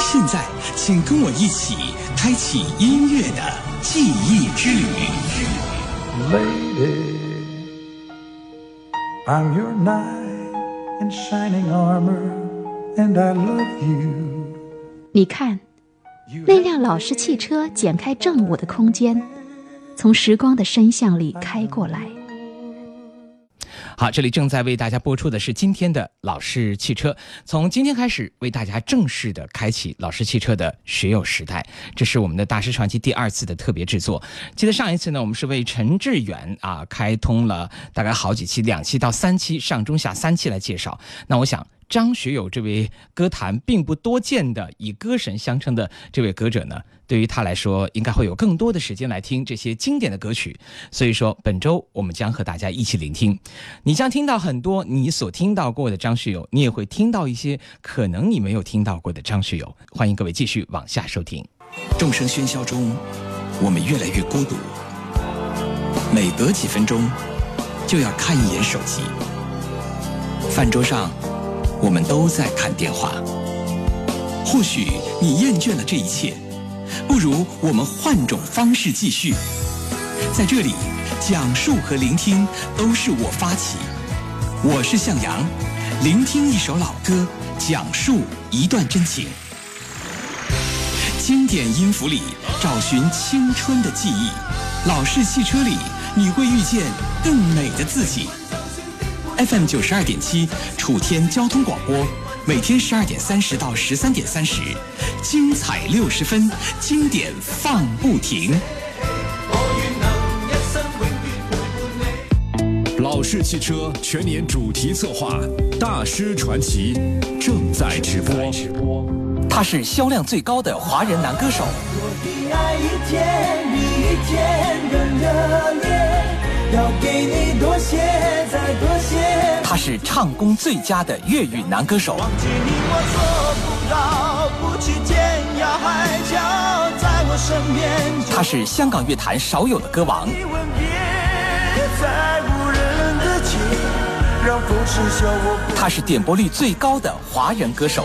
现在，请跟我一起开启音乐的记忆之旅。Lady, I'm your knight in shining armor, and I love you. 你看，那辆老式汽车剪开正午的空间，从时光的深巷里开过来。好，这里正在为大家播出的是今天的老式汽车。从今天开始，为大家正式的开启老式汽车的学友时代。这是我们的大师传奇第二次的特别制作。记得上一次呢，我们是为陈志远啊开通了大概好几期，两期到三期，上中下三期来介绍。那我想。张学友这位歌坛并不多见的以歌神相称的这位歌者呢，对于他来说，应该会有更多的时间来听这些经典的歌曲。所以说，本周我们将和大家一起聆听。你将听到很多你所听到过的张学友，你也会听到一些可能你没有听到过的张学友。欢迎各位继续往下收听。众生喧嚣中，我们越来越孤独。每隔几分钟，就要看一眼手机。饭桌上。我们都在看电话，或许你厌倦了这一切，不如我们换种方式继续。在这里，讲述和聆听都是我发起。我是向阳，聆听一首老歌，讲述一段真情。经典音符里找寻青春的记忆，老式汽车里你会遇见更美的自己。FM 九十二点七，楚天交通广播，每天十二点三十到十三点三十，精彩六十分，经典放不停。老式汽车全年主题策划《大师传奇》正在直播。他是销量最高的华人男歌手。我的爱一天比一天更热烈要给你多些，再多些。他是唱功最佳的粤语男歌手。忘记你我做不到，不去天涯海角，在我身边。他是香港乐坛少有的歌王。他是点播率最高的华人歌手。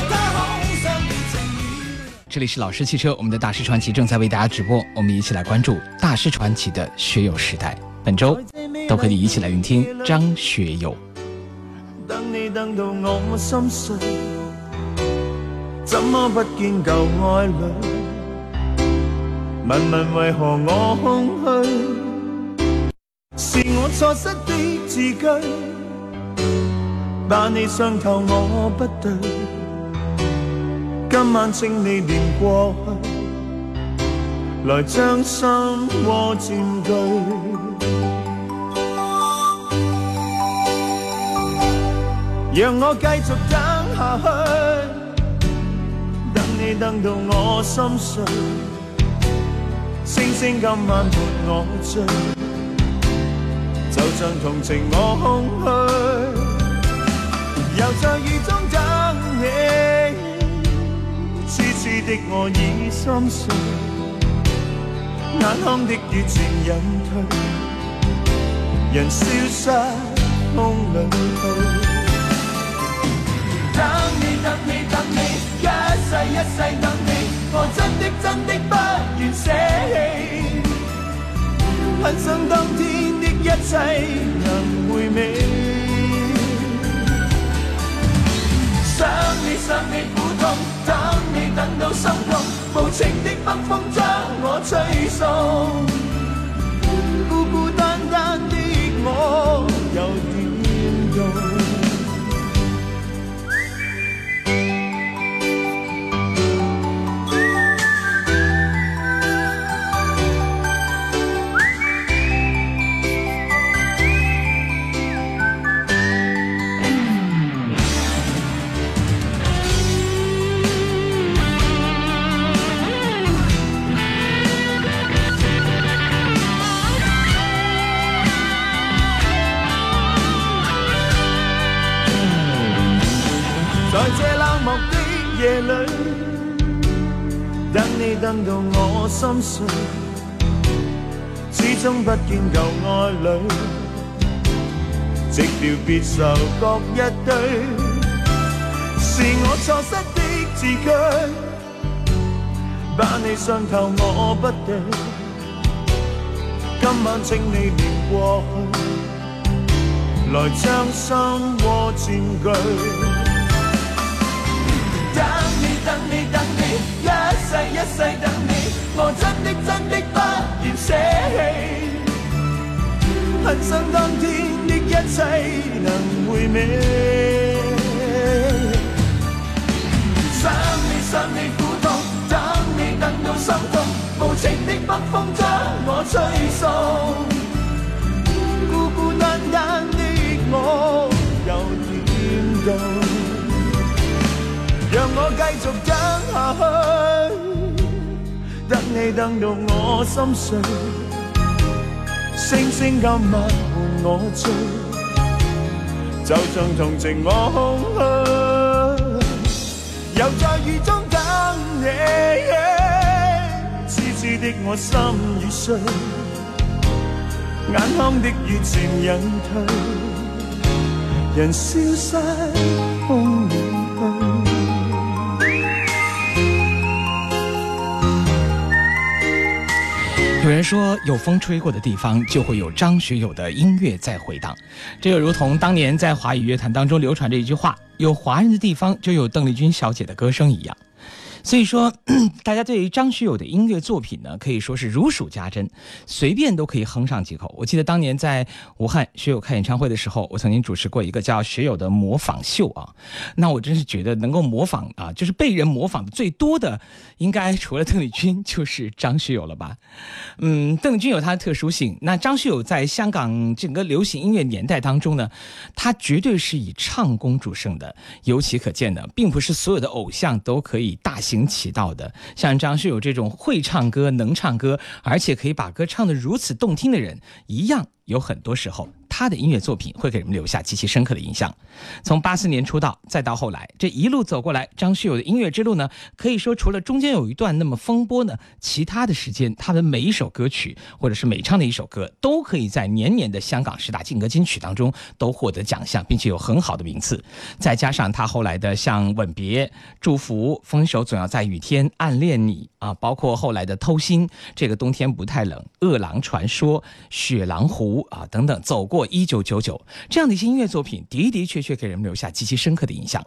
这里是老师汽车，我们的大师传奇正在为大家直播，我们一起来关注大师传奇的学友时代。本周都和你一起来聆听张学友。等你等到我心碎，怎么不见旧爱侣？问问为何我空虚？是我错失的字句，把你伤透我不对。今晚请你念过去，来将心窝占据。让我继续等下去，等你等到我心碎。星星今晚伴我醉，就像同情我空虚，又在雨的我已心碎，眼眶的雨渐隐退，人消失风里去。等你等你等你，一世一世等你，我真的真的不愿舍弃，很想当天的一切能回味，想你想你，等。到心痛，无情的北风将我吹送，孤孤单单的我等到我心碎，始终不见旧爱侣，寂寥别愁各一堆，是我错失的字句，把你伤透我不对，今晚请你念过去，来将心窝占据。人生当天的一切能回味。想你，想你苦痛，等你等到心痛，无情的北风将我吹送。孤孤单单的我，又点到？让我继续等下去，等你等到我心碎，星星今晚伴我醉，就像同情我空虚，又在雨中等你。痴痴的我心已碎，眼眶的雨渐隐退，人消失有人说，有风吹过的地方，就会有张学友的音乐在回荡。这就如同当年在华语乐坛当中流传着一句话：“有华人的地方，就有邓丽君小姐的歌声一样。”所以说，大家对于张学友的音乐作品呢，可以说是如数家珍，随便都可以哼上几口。我记得当年在武汉学友开演唱会的时候，我曾经主持过一个叫学友的模仿秀啊。那我真是觉得能够模仿啊，就是被人模仿的最多的，应该除了邓丽君就是张学友了吧？嗯，邓丽君有她的特殊性，那张学友在香港整个流行音乐年代当中呢，他绝对是以唱功著称的。尤其可见的，并不是所有的偶像都可以大。行起到的，像张学友这种会唱歌、能唱歌，而且可以把歌唱得如此动听的人，一样。有很多时候，他的音乐作品会给人们留下极其深刻的印象。从八四年出道，再到后来，这一路走过来，张学友的音乐之路呢，可以说除了中间有一段那么风波呢，其他的时间，他的每一首歌曲或者是每唱的一首歌，都可以在年年的香港十大劲歌金曲当中都获得奖项，并且有很好的名次。再加上他后来的像《吻别》《祝福》《分手总要在雨天》《暗恋你》啊，包括后来的《偷心》这个冬天不太冷，《饿狼传说》《雪狼湖》。啊，等等，走过一九九九这样的一些音乐作品，的的确确给人们留下极其深刻的印象。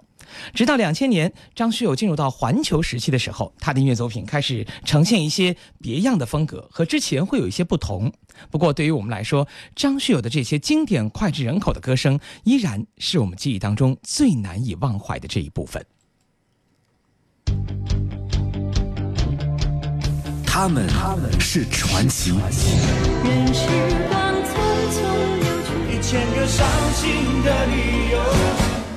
直到两千年，张学友进入到环球时期的时候，他的音乐作品开始呈现一些别样的风格，和之前会有一些不同。不过，对于我们来说，张学友的这些经典脍炙人口的歌声，依然是我们记忆当中最难以忘怀的这一部分。他们是传奇。一千个伤心的理由，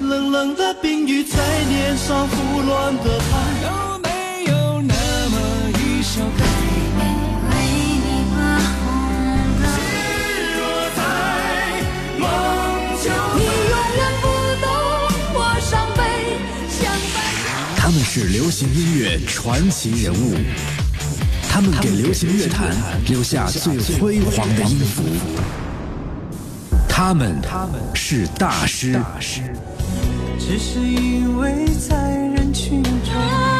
冷冷的冰雨在脸上胡乱的拍。有没有那么一首歌？为你画红的。日落在梦中，你永远不懂我伤悲。他们是流行音乐传奇人物，他们给流行乐坛留下最辉煌的音符。他们是大师。只是因为在人群中，这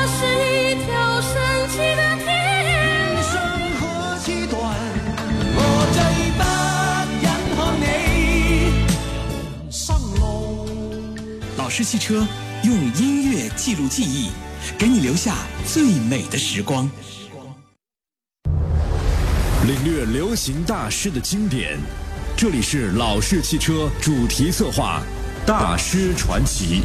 是一条神奇的天。老式汽车用音乐记录记忆，给你留下最美的时光。领略流行大师的经典。这里是老式汽车主题策划《大师传奇》。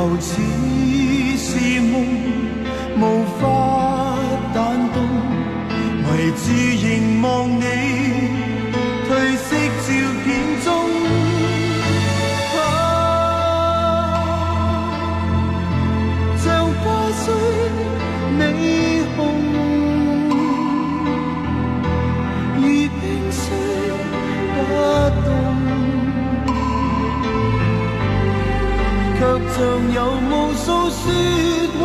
就似是梦无法弹动唯独凝望你。尚有无数说话，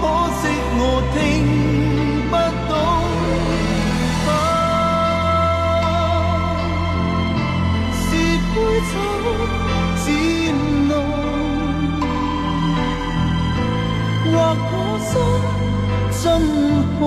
可惜我听不懂。啊，是杯酒渐浓，或我心真空。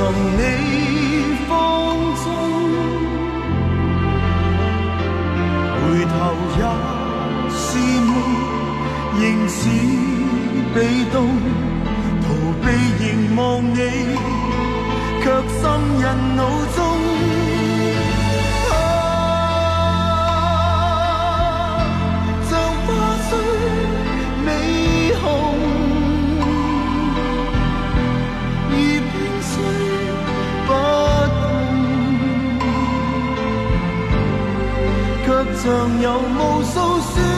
寻你芳踪，回头也是梦，仍似被动，逃避凝望你，却深印脑中。尚有无数选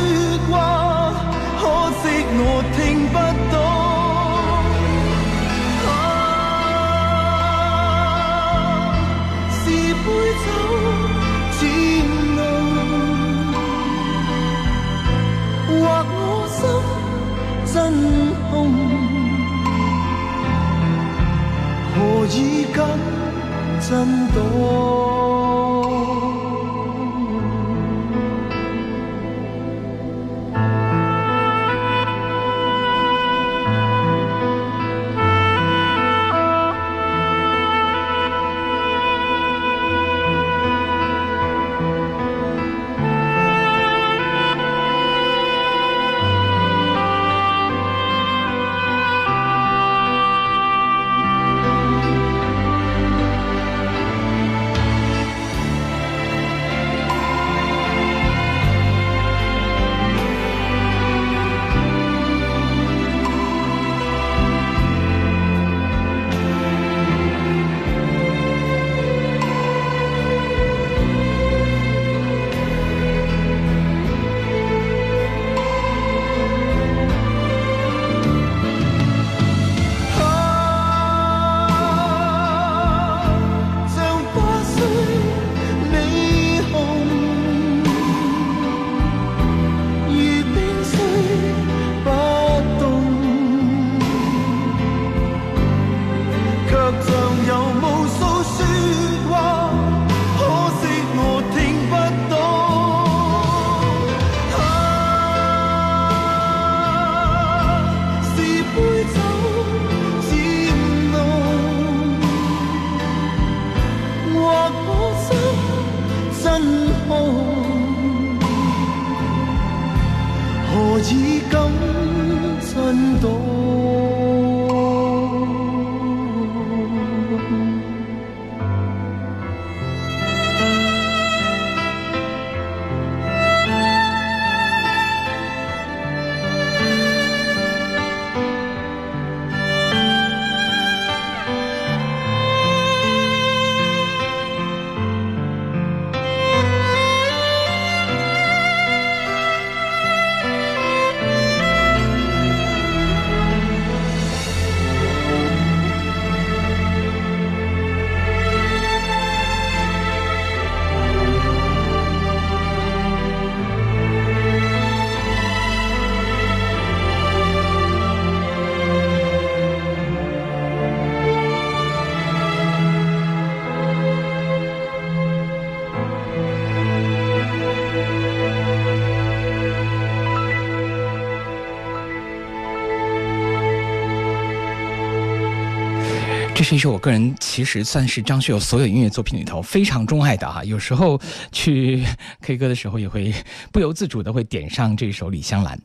这是一首我个人其实算是张学友所有音乐作品里头非常钟爱的哈。有时候去 K 歌的时候，也会不由自主的会点上这首《李香兰》。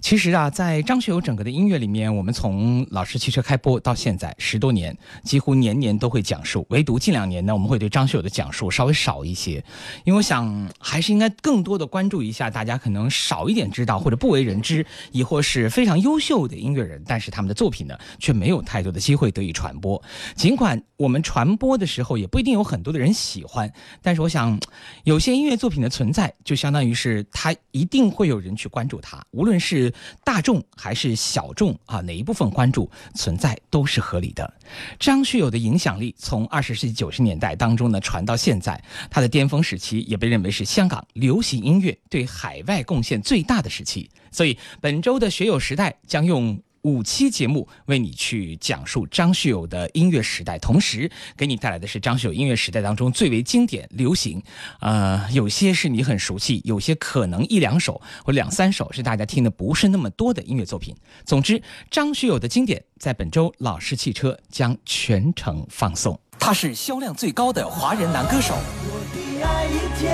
其实啊，在张学友整个的音乐里面，我们从老师汽车开播到现在十多年，几乎年年都会讲述。唯独近两年呢，我们会对张学友的讲述稍微少一些，因为我想还是应该更多的关注一下大家可能少一点知道或者不为人知，亦或是非常优秀的音乐人，但是他们的作品呢，却没有太多的机会得以传播。尽管我们传播的时候也不一定有很多的人喜欢，但是我想，有些音乐作品的存在，就相当于是它一定会有人去关注它，无论是大众还是小众啊，哪一部分关注存在都是合理的。张学友的影响力从二十世纪九十年代当中呢传到现在，他的巅峰时期也被认为是香港流行音乐对海外贡献最大的时期。所以本周的学友时代将用。五期节目为你去讲述张学友的音乐时代，同时给你带来的是张学友音乐时代当中最为经典、流行，呃，有些是你很熟悉，有些可能一两首或两三首是大家听的不是那么多的音乐作品。总之，张学友的经典在本周老式汽车将全程放送。他是销量最高的华人男歌手。我的爱一天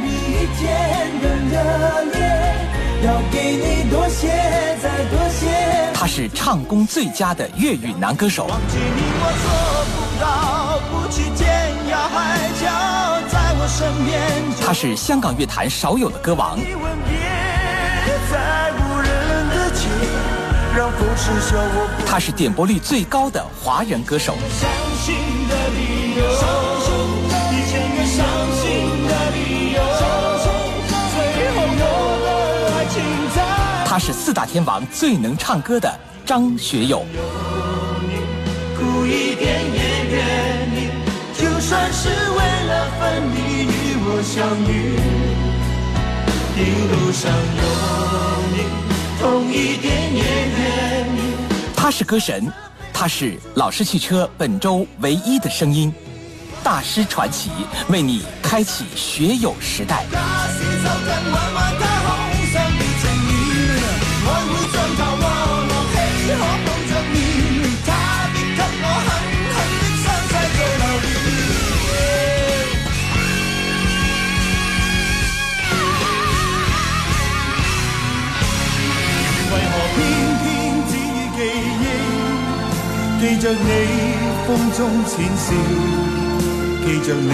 比一天更热烈要给你多些，再多些。他是唱功最佳的粤语男歌手。忘记你我做不到，不去天涯海角，在我身边。他是香港乐坛少有的歌王。你吻别在无人的街，让风痴笑我。他是点播率最高的华人歌手。相信的理由。他是四大天王最能唱歌的张学友。苦一点也愿意，就算是为了分离与我相遇。一路上有你，痛一点也愿意。他是歌神，他是老式汽车本周唯一的声音。大师传奇，为你开启学友时代。记着你风中浅笑，记着你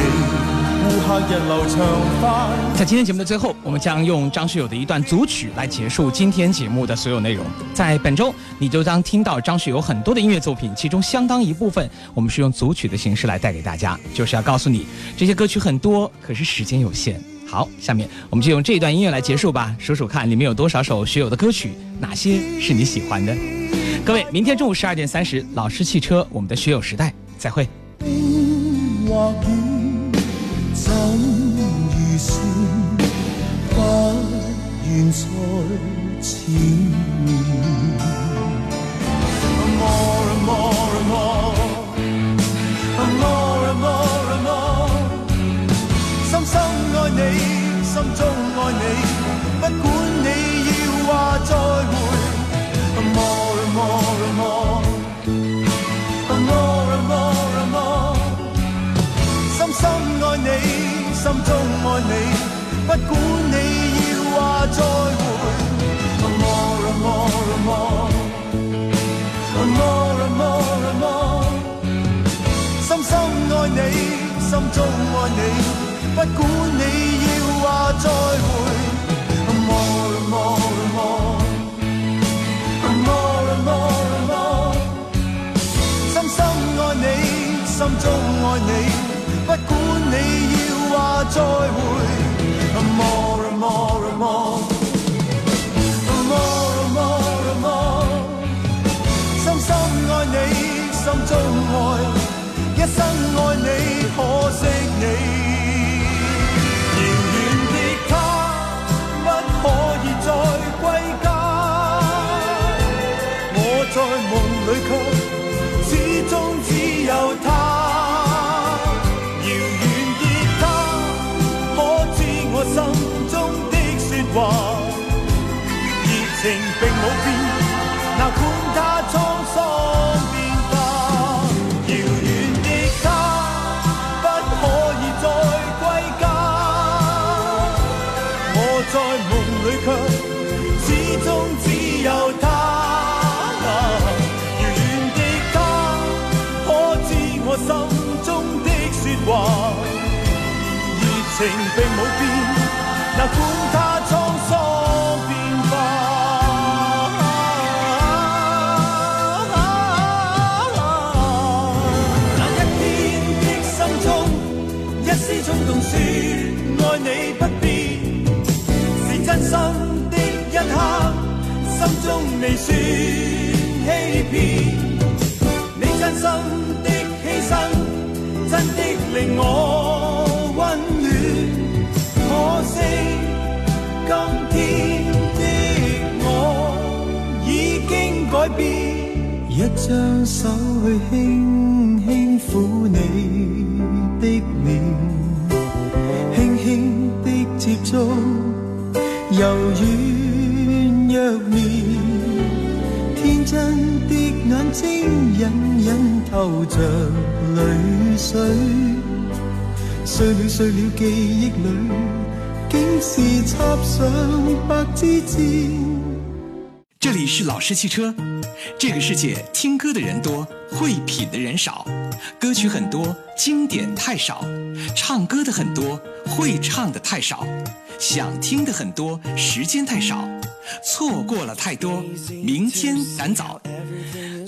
乌黑日流长发。在今天节目的最后，我们将用张学友的一段组曲来结束今天节目的所有内容。在本周，你就将听到张学友很多的音乐作品，其中相当一部分我们是用组曲的形式来带给大家，就是要告诉你这些歌曲很多，可是时间有限。好，下面我们就用这一段音乐来结束吧。数数看，里面有多少首学友的歌曲，哪些是你喜欢的？各位，明天中午十二点三十，老师汽车，我们的学友时代，再会。深管你要话再会。心中爱你，不管你要话再会。More more more more more more，深深爱你，心中爱你，不管你要话再会。心中爱你，不管你要。话再会，more more more. More more more，深深爱你，心中爱，一生爱你，可惜你，話？熱情并冇变，哪管它沧桑变化。那一天的心中，一丝冲动，说爱你不变，是真心的一刻，心中未算欺骗。你真心，令我溫暖。可惜今天的我已經改變。一張手去輕輕抚你的臉，輕輕的接觸，柔软若棉。天真的眼睛隱隱透着淚水，碎了碎了記憶裏，竟是插上白枝箭。这里是老式汽车。这个世界听歌的人多，会品的人少，歌曲很多，经典太少；唱歌的很多，会唱的太少；想听的很多，时间太少，错过了太多，明天赶早。